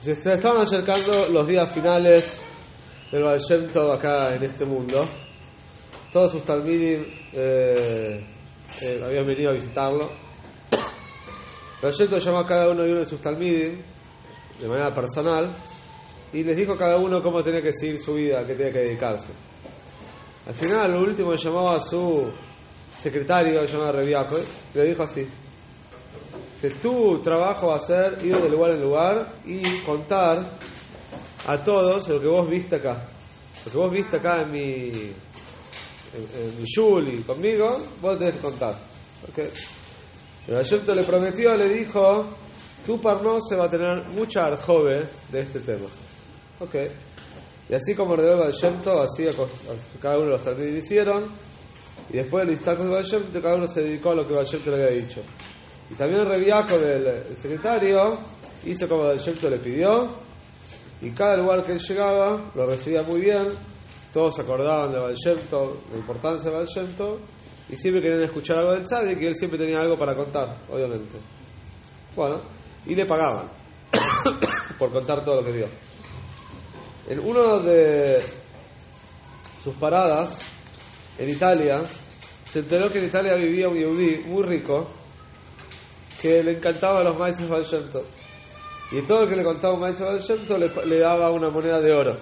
Se estaban acercando los días finales del Baal acá en este mundo. Todos sus talmidim eh, eh, habían venido a visitarlo. Baal Shem llamó a cada uno y uno de sus talmidim de manera personal y les dijo a cada uno cómo tenía que seguir su vida, a qué tenía que dedicarse. Al final, lo último llamaba a su secretario, llamado Reviaco, le dijo así: que tu trabajo va a ser ir de lugar en lugar y contar a todos lo que vos viste acá. Lo que vos viste acá en mi, en, en mi shul conmigo, vos tenés que contar. ¿Okay? El Ayento le prometió, le dijo, tu parno se va a tener mucha arjove de este tema. Ok. Y así como ordenó el Ayento, así cada uno de los talmidim hicieron. Y después del instante del Ayento, cada uno se dedicó a lo que Ayento le había dicho. Y también el Reviaco del el secretario hizo como Yemto le pidió. Y cada lugar que él llegaba lo recibía muy bien. Todos acordaban de Valshemto, la importancia de Valshemto. Y siempre querían escuchar algo del Tzadik y él siempre tenía algo para contar, obviamente. Bueno, y le pagaban por contar todo lo que vio. En uno de sus paradas en Italia, se enteró que en Italia vivía un yehudí muy rico que le encantaba los maíces Baal. Y todo el que le contaba un maíz Baal le, daba una moneda de oro.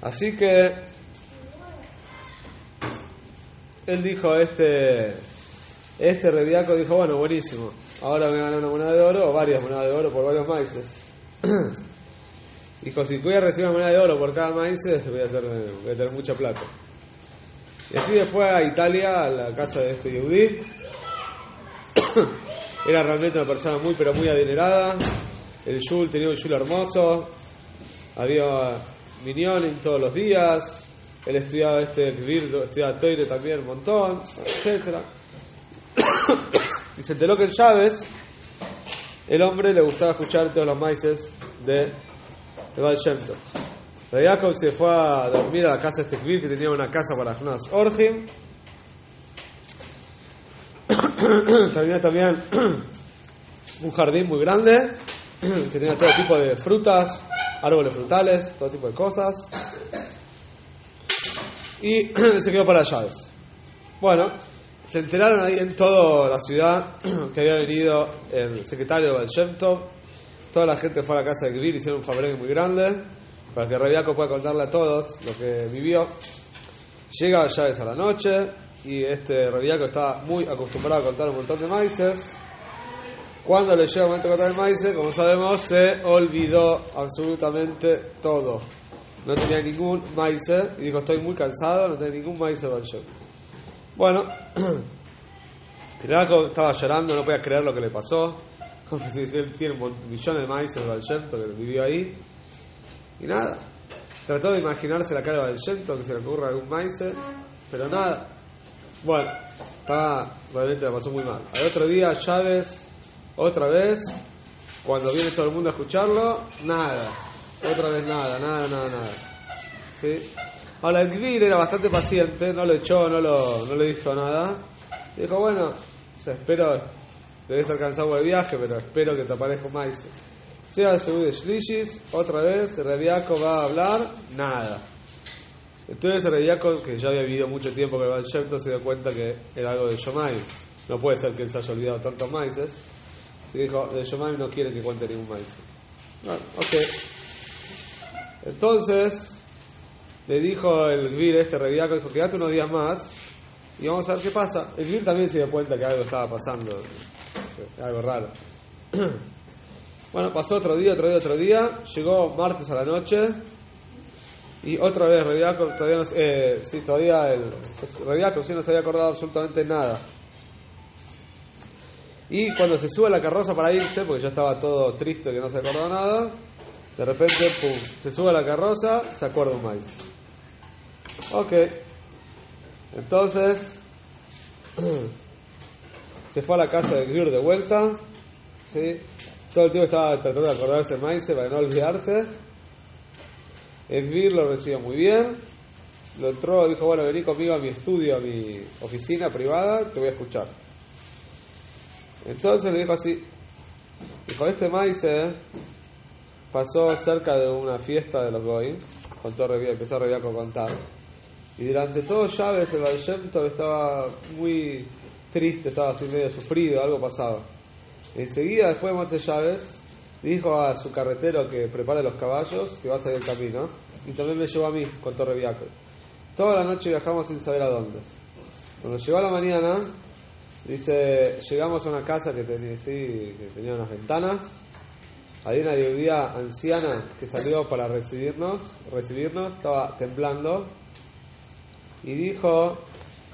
Así que él dijo, este, este reviaco dijo, bueno, buenísimo, ahora me ganar una moneda de oro o varias monedas de oro por varios maíces. dijo, si voy a recibir una moneda de oro por cada maíz, voy a, voy a tener mucha plata. Y así después a Italia, a la casa de este Yehudí, era realmente una persona muy, pero muy adinerada. El Yul tenía un Yul hermoso. Había miniones todos los días. Él estudiaba este Virgo, estudiaba Toire también un montón, etc. y se enteró que en Chávez, el hombre le gustaba escuchar todos los maíces de Val Shemto. Jacob se fue a dormir a la casa de este Kvir, que tenía una casa para unas Orjim. También un jardín muy grande que tenía todo tipo de frutas, árboles frutales, todo tipo de cosas. Y se quedó para llaves. Bueno, se enteraron ahí en toda la ciudad que había venido el secretario del Shemtov. Toda la gente fue a la casa de Kvir, hicieron un fabrón muy grande para que Reviaco pueda contarle a todos lo que vivió. Llega llaves a la noche, y este Reviaco estaba muy acostumbrado a contar un montón de maíces. Cuando le llega el momento de contar el maíz, como sabemos, se olvidó absolutamente todo. No tenía ningún maíz y dijo: Estoy muy cansado, no tenía ningún maíz para yo. Bueno, Reviaco estaba llorando, no podía creer lo que le pasó. Él tiene millones de maíces de que vivió ahí. Y nada, trató de imaginarse la cara de Valshento, que se le ocurra algún maíz, pero nada. Bueno, estaba, realmente la pasó muy mal. Al otro día, Chávez, otra vez, cuando viene todo el mundo a escucharlo, nada. Otra vez nada, nada, nada, nada. ¿Sí? Ahora, el Gvir era bastante paciente, no lo echó, no, lo, no le dijo nada. Dijo, bueno, o sea, espero, debe estar cansado del viaje, pero espero que te aparezca más. Sea el segundo de Shlishis, otra vez, el Reviaco va a hablar, nada. Entonces Reviaco, que ya había vivido mucho tiempo con el Baal se dio cuenta que era algo de Yomai. No puede ser que él se haya olvidado tantos maíces. Así dijo, de no quiere que cuente ningún maíz. Bueno, ok. Entonces, le dijo el Gvir este Reviaco, dijo, quédate unos días más y vamos a ver qué pasa. El Gvir también se dio cuenta que algo estaba pasando, algo raro. Bueno, pasó otro día, otro día, otro día. Llegó martes a la noche. Y otra vez, Reviaco todavía no, eh, todavía el Reviaco sí no se había acordado absolutamente nada. Y cuando se sube a la carroza para irse, porque ya estaba todo triste que no se acordaba nada, de repente, pum, se sube a la carroza, se acuerda un maíz. Ok. Entonces, se fue a la casa de Griur de vuelta. ¿sí? Todo el tiempo estaba tratando de acordarse del maíz para no olvidarse. El Vir lo recibió muy bien. Lo entró, dijo, bueno, vení conmigo a mi estudio, a mi oficina privada, te voy a escuchar. Entonces le dijo así, Dijo, este maíz pasó cerca de una fiesta de los Goyim, contó empezó a a contar. Y durante todo Chávez el Valshemto estaba muy triste, estaba así medio sufrido, algo pasaba. Enseguida, después de muerte Chávez, dijo a su carretero que prepare los caballos, que va a salir el camino, y también me llevó a mí, contó Reviaco. Toda la noche viajamos sin saber a dónde. Cuando llegó a la mañana, dice, llegamos a una casa que tenía, sí, que tenía unas ventanas. Había una judía anciana que salió para recibirnos, recibirnos, estaba temblando. Y dijo,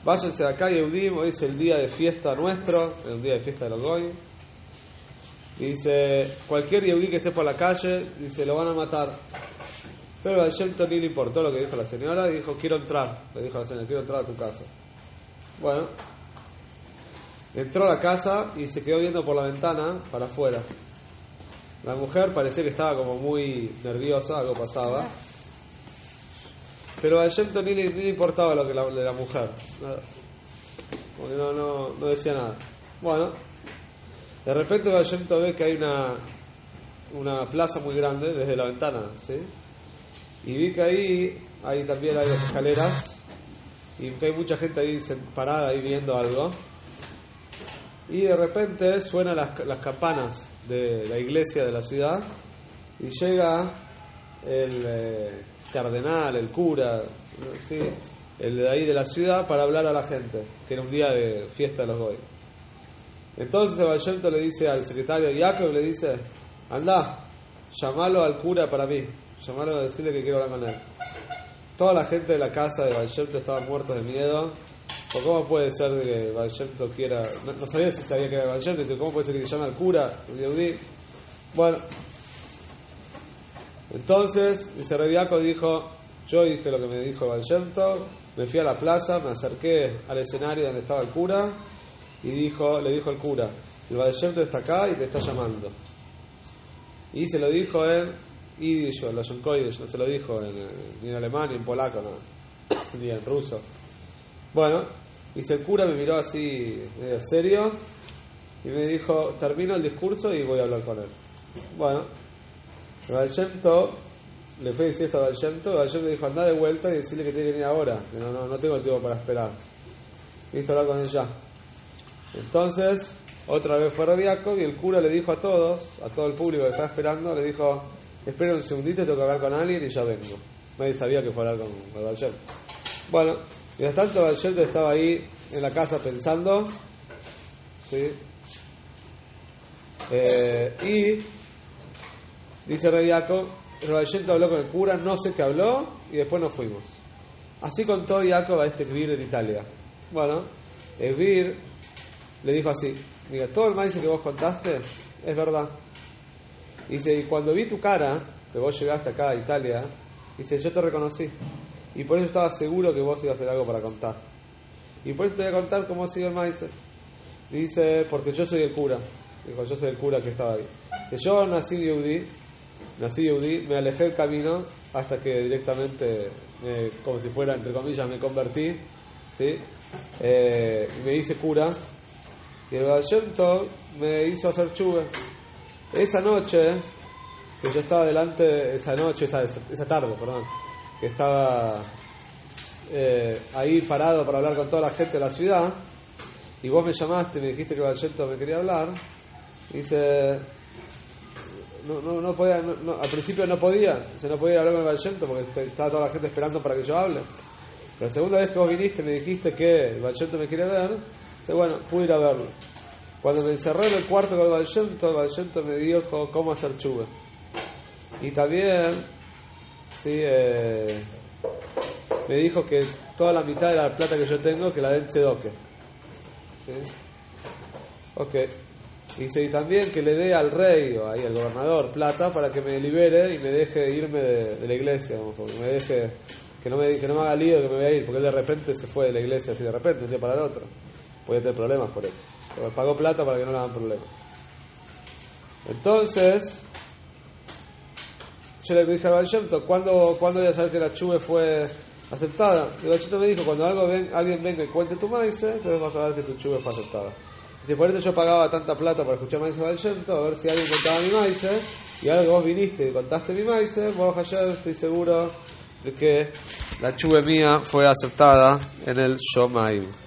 váyanse de acá, Yehudim, hoy es el día de fiesta nuestro, el día de fiesta de los Goy. Dice, cualquier Yehudí que esté por la calle, dice, lo van a matar. Pero al Shelton ni le importó lo que dijo la señora y dijo, quiero entrar. Le dijo a la señora, quiero entrar a tu casa. Bueno, entró a la casa y se quedó viendo por la ventana para afuera. La mujer parecía que estaba como muy nerviosa, algo pasaba. Pero a Shelton ni, le importaba lo que la, la mujer. Porque no, no decía nada. Bueno, de repente Shelton ve que hay una, una plaza muy grande desde la ventana, ¿sí? Y vi que ahí, ahí también hay escaleras y que hay mucha gente ahí parada ahí viendo algo. Y de repente suenan las, las campanas de la iglesia de la ciudad y llega el eh, cardenal, el cura, ¿sí? el de ahí de la ciudad para hablar a la gente, que era un día de fiesta de los goy. Entonces Evangento le dice al secretario Jacob, le dice, anda, llamalo al cura para mí llamarlo a decirle que quiero hablar con él. Toda la gente de la casa de Valshemto estaba muerta de miedo. ¿O cómo puede ser que Valshemto quiera.? No, sabía si sabía que era Valshemto. ¿Cómo puede ser que llame al cura, Bueno. Entonces, dice dijo: Yo dije lo que me dijo Valshemto. Me fui a la plaza, me acerqué al escenario donde estaba el cura. Y dijo, le dijo al cura: El Valshemto está acá y te está llamando. Y se lo dijo él y yo, los no se lo dijo en, ni en alemán ni en polaco, ni en ruso. Bueno, y el cura me miró así, medio serio, y me dijo: Termino el discurso y voy a hablar con él. Bueno, Valshemto le fue a decir esto a Valshemto, Valshemto dijo: Anda de vuelta y decirle que tiene que venir ahora, que no, no, no tengo tiempo para esperar. Listo, hablar con él ya. Entonces, otra vez fue Rabiaco y el cura le dijo a todos, a todo el público que estaba esperando, le dijo: espera un segundito, tengo que hablar con alguien y ya vengo. Nadie sabía que fuera con el Bueno, mientras tanto Valshel estaba ahí en la casa pensando, ¿sí? Eh, y dice Jacob, Valshel habló con el cura, no sé qué habló, y después nos fuimos. Así contó Jacob a este Kvir en Italia. Bueno, Kvir le dijo así, mira, todo el maíz que vos contaste es verdad. Dice, y cuando vi tu cara, que vos llegaste acá a Italia, dice, yo te reconocí. Y por eso estaba seguro que vos ibas a hacer algo para contar. Y por eso te voy a contar cómo ha sido el maíz. Dice, porque yo soy el cura. Dijo, yo soy el cura que estaba ahí. Que yo nací Yehudi, nací Yehudi, me alejé del camino hasta que directamente, como si fuera, entre comillas, me convertí. ¿sí? Eh, y me hice cura. Y el me hizo hacer chuve. Esa noche, que yo estaba delante, esa noche, esa, esa tarde, perdón, que estaba eh, ahí parado para hablar con toda la gente de la ciudad, y vos me llamaste y me dijiste que Valleto me quería hablar, dice, no, no, no podía, no, al principio no podía, se no podía hablar con Valleto porque estaba toda la gente esperando para que yo hable. Pero la segunda vez que vos viniste me dijiste que Valleto me quería ver, dice, bueno, pude ir a verlo. Cuando me encerré en el cuarto con el el me dijo cómo hacer chuve. Y también, sí, eh, me dijo que toda la mitad de la plata que yo tengo, que la den Tzedoke. ¿Sí? Ok. Dice, y también que le dé al rey o ahí al gobernador plata para que me libere y me deje irme de, la iglesia, porque me deje, que no me, que no me haga lío que me voy a ir, porque él de repente se fue de la iglesia así de repente, un día para el otro. Puede tener problemas por eso pagó plata para que no le hagan problemas. Entonces, yo le dije a Valshemto, ¿cuándo, ¿cuándo voy a saber que la chuve fue aceptada? Y Valshemto me dijo, cuando algo ven, alguien venga y cuente tu maíz, entonces vas a ver que tu chuve fue aceptada. Dice, por eso yo pagaba tanta plata para escuchar Maíz Baal a ver si alguien contaba mi maíz. Y ahora que vos viniste y contaste mi maíz, vos ayer estoy seguro de que la chuve mía fue aceptada en el Shomaim.